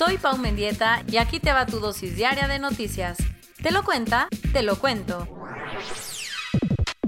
soy Pau Mendieta y aquí te va tu dosis diaria de noticias. ¿Te lo cuenta? Te lo cuento.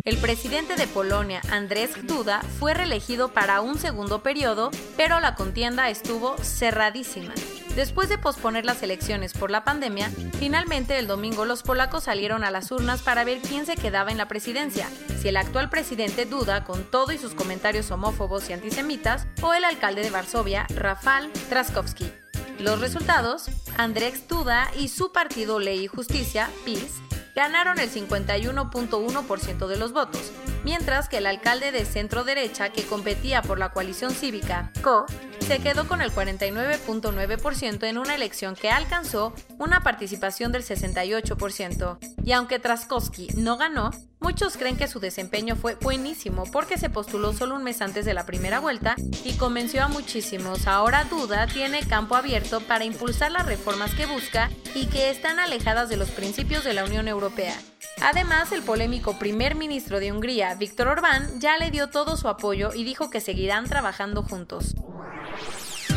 El presidente de Polonia, Andrzej Duda, fue reelegido para un segundo periodo, pero la contienda estuvo cerradísima. Después de posponer las elecciones por la pandemia, finalmente el domingo los polacos salieron a las urnas para ver quién se quedaba en la presidencia, si el actual presidente Duda, con todo y sus comentarios homófobos y antisemitas, o el alcalde de Varsovia, Rafal Traskowski. Los resultados, Andrzej Duda y su partido Ley y Justicia, PiS, ganaron el 51.1% de los votos, mientras que el alcalde de centro derecha que competía por la coalición cívica, CO, se quedó con el 49.9% en una elección que alcanzó una participación del 68%. Y aunque Traskowski no ganó, muchos creen que su desempeño fue buenísimo porque se postuló solo un mes antes de la primera vuelta y convenció a muchísimos. Ahora Duda tiene campo abierto para impulsar las reformas que busca y que están alejadas de los principios de la Unión Europea. Además, el polémico primer ministro de Hungría, Víctor Orbán, ya le dio todo su apoyo y dijo que seguirán trabajando juntos.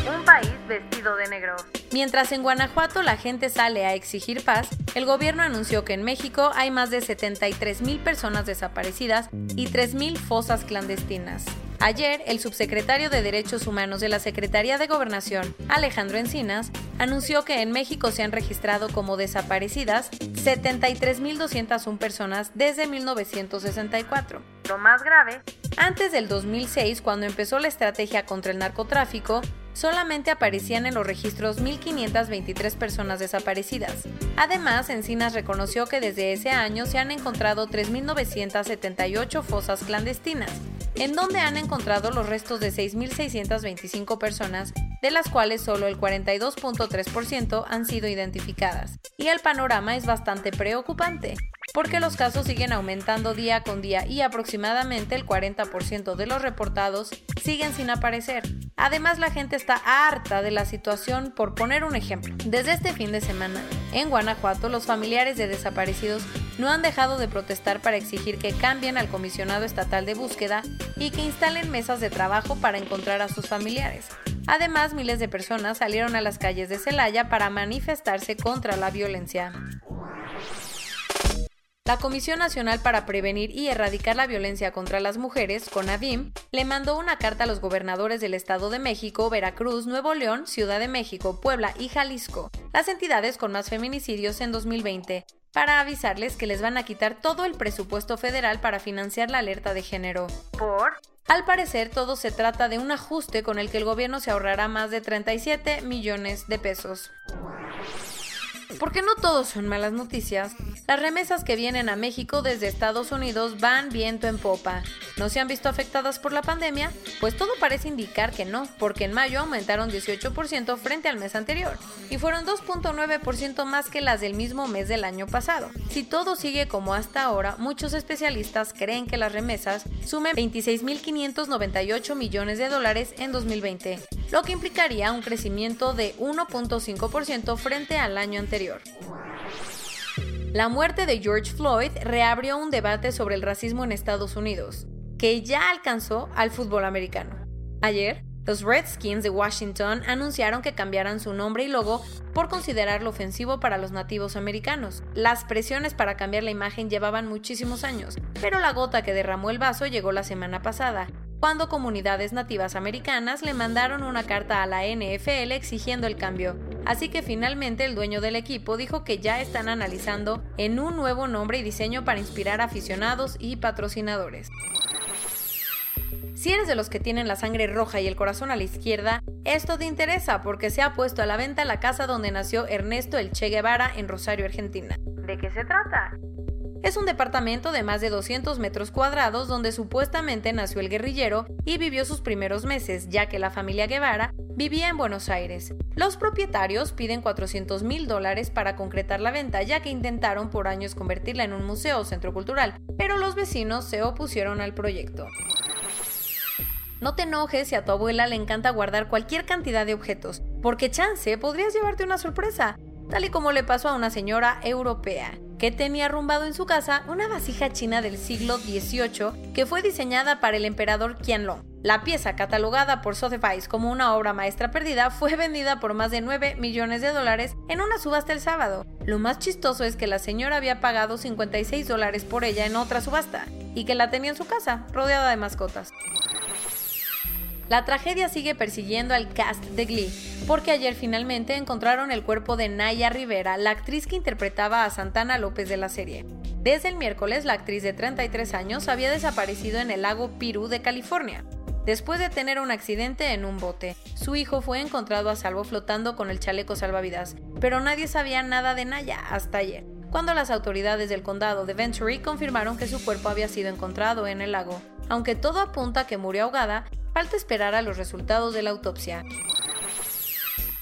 Un país vestido de negro. Mientras en Guanajuato la gente sale a exigir paz, el gobierno anunció que en México hay más de 73 mil personas desaparecidas y 3 mil fosas clandestinas. Ayer, el subsecretario de Derechos Humanos de la Secretaría de Gobernación, Alejandro Encinas, anunció que en México se han registrado como desaparecidas 73.201 personas desde 1964. Lo más grave, antes del 2006, cuando empezó la estrategia contra el narcotráfico, solamente aparecían en los registros 1.523 personas desaparecidas. Además, Encinas reconoció que desde ese año se han encontrado 3.978 fosas clandestinas, en donde han encontrado los restos de 6.625 personas, de las cuales solo el 42.3% han sido identificadas. Y el panorama es bastante preocupante, porque los casos siguen aumentando día con día y aproximadamente el 40% de los reportados siguen sin aparecer. Además, la gente está harta de la situación, por poner un ejemplo. Desde este fin de semana, en Guanajuato, los familiares de desaparecidos no han dejado de protestar para exigir que cambien al comisionado estatal de búsqueda y que instalen mesas de trabajo para encontrar a sus familiares. Además, miles de personas salieron a las calles de Celaya para manifestarse contra la violencia. La Comisión Nacional para Prevenir y Erradicar la Violencia contra las Mujeres, CONAVIM, le mandó una carta a los gobernadores del Estado de México, Veracruz, Nuevo León, Ciudad de México, Puebla y Jalisco, las entidades con más feminicidios en 2020, para avisarles que les van a quitar todo el presupuesto federal para financiar la alerta de género. ¿Por? Al parecer, todo se trata de un ajuste con el que el gobierno se ahorrará más de 37 millones de pesos. Porque no todos son malas noticias. Las remesas que vienen a México desde Estados Unidos van viento en popa. ¿No se han visto afectadas por la pandemia? Pues todo parece indicar que no, porque en mayo aumentaron 18% frente al mes anterior y fueron 2.9% más que las del mismo mes del año pasado. Si todo sigue como hasta ahora, muchos especialistas creen que las remesas sumen 26.598 millones de dólares en 2020, lo que implicaría un crecimiento de 1.5% frente al año anterior. La muerte de George Floyd reabrió un debate sobre el racismo en Estados Unidos, que ya alcanzó al fútbol americano. Ayer, los Redskins de Washington anunciaron que cambiarán su nombre y logo por considerarlo ofensivo para los nativos americanos. Las presiones para cambiar la imagen llevaban muchísimos años, pero la gota que derramó el vaso llegó la semana pasada, cuando comunidades nativas americanas le mandaron una carta a la NFL exigiendo el cambio. Así que finalmente el dueño del equipo dijo que ya están analizando en un nuevo nombre y diseño para inspirar a aficionados y patrocinadores. Si eres de los que tienen la sangre roja y el corazón a la izquierda, esto te interesa porque se ha puesto a la venta la casa donde nació Ernesto El Che Guevara en Rosario, Argentina. ¿De qué se trata? Es un departamento de más de 200 metros cuadrados donde supuestamente nació el guerrillero y vivió sus primeros meses, ya que la familia Guevara vivía en Buenos Aires. Los propietarios piden 400 mil dólares para concretar la venta, ya que intentaron por años convertirla en un museo o centro cultural, pero los vecinos se opusieron al proyecto. No te enojes si a tu abuela le encanta guardar cualquier cantidad de objetos, porque chance podrías llevarte una sorpresa, tal y como le pasó a una señora europea que tenía arrumbado en su casa una vasija china del siglo XVIII que fue diseñada para el emperador Qianlong. La pieza, catalogada por Sotheby's como una obra maestra perdida, fue vendida por más de 9 millones de dólares en una subasta el sábado. Lo más chistoso es que la señora había pagado 56 dólares por ella en otra subasta y que la tenía en su casa, rodeada de mascotas. La tragedia sigue persiguiendo al cast de Glee, porque ayer finalmente encontraron el cuerpo de Naya Rivera, la actriz que interpretaba a Santana López de la serie. Desde el miércoles, la actriz de 33 años había desaparecido en el lago Pirú de California. Después de tener un accidente en un bote, su hijo fue encontrado a salvo flotando con el chaleco salvavidas, pero nadie sabía nada de Naya hasta ayer, cuando las autoridades del condado de Venturi confirmaron que su cuerpo había sido encontrado en el lago. Aunque todo apunta a que murió ahogada, Falta esperar a los resultados de la autopsia.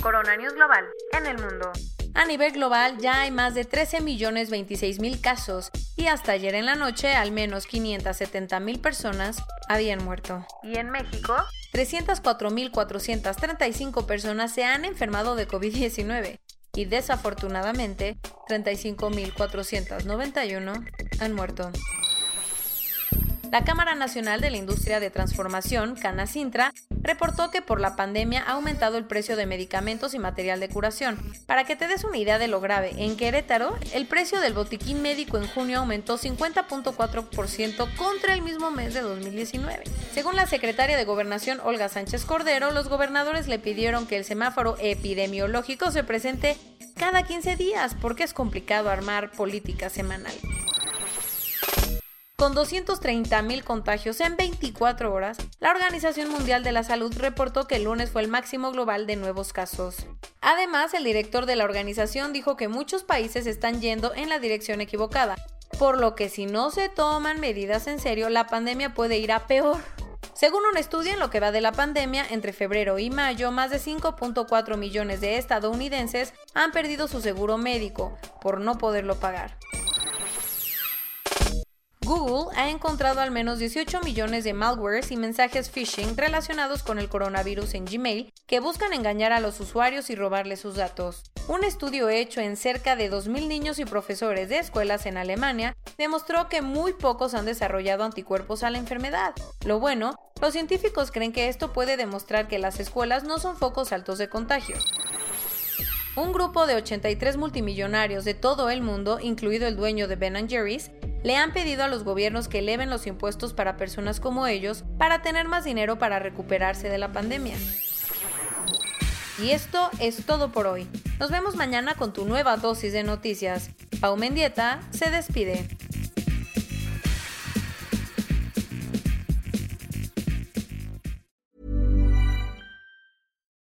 Coronavirus global en el mundo. A nivel global ya hay más de 13 millones 26 mil casos y hasta ayer en la noche al menos 570 mil personas habían muerto. Y en México, 304.435 personas se han enfermado de COVID-19 y desafortunadamente 35.491 han muerto. La Cámara Nacional de la Industria de Transformación, Canacintra, reportó que por la pandemia ha aumentado el precio de medicamentos y material de curación. Para que te des una idea de lo grave, en Querétaro, el precio del botiquín médico en junio aumentó 50.4% contra el mismo mes de 2019. Según la secretaria de Gobernación, Olga Sánchez Cordero, los gobernadores le pidieron que el semáforo epidemiológico se presente cada 15 días porque es complicado armar política semanal. Con 230.000 contagios en 24 horas, la Organización Mundial de la Salud reportó que el lunes fue el máximo global de nuevos casos. Además, el director de la organización dijo que muchos países están yendo en la dirección equivocada, por lo que si no se toman medidas en serio, la pandemia puede ir a peor. Según un estudio en lo que va de la pandemia, entre febrero y mayo, más de 5.4 millones de estadounidenses han perdido su seguro médico por no poderlo pagar. Google ha encontrado al menos 18 millones de malwares y mensajes phishing relacionados con el coronavirus en Gmail que buscan engañar a los usuarios y robarles sus datos. Un estudio hecho en cerca de 2.000 niños y profesores de escuelas en Alemania demostró que muy pocos han desarrollado anticuerpos a la enfermedad. Lo bueno, los científicos creen que esto puede demostrar que las escuelas no son focos altos de contagio. Un grupo de 83 multimillonarios de todo el mundo, incluido el dueño de Ben Jerry's, le han pedido a los gobiernos que eleven los impuestos para personas como ellos para tener más dinero para recuperarse de la pandemia. Y esto es todo por hoy. Nos vemos mañana con tu nueva dosis de noticias. Pau Mendieta se despide.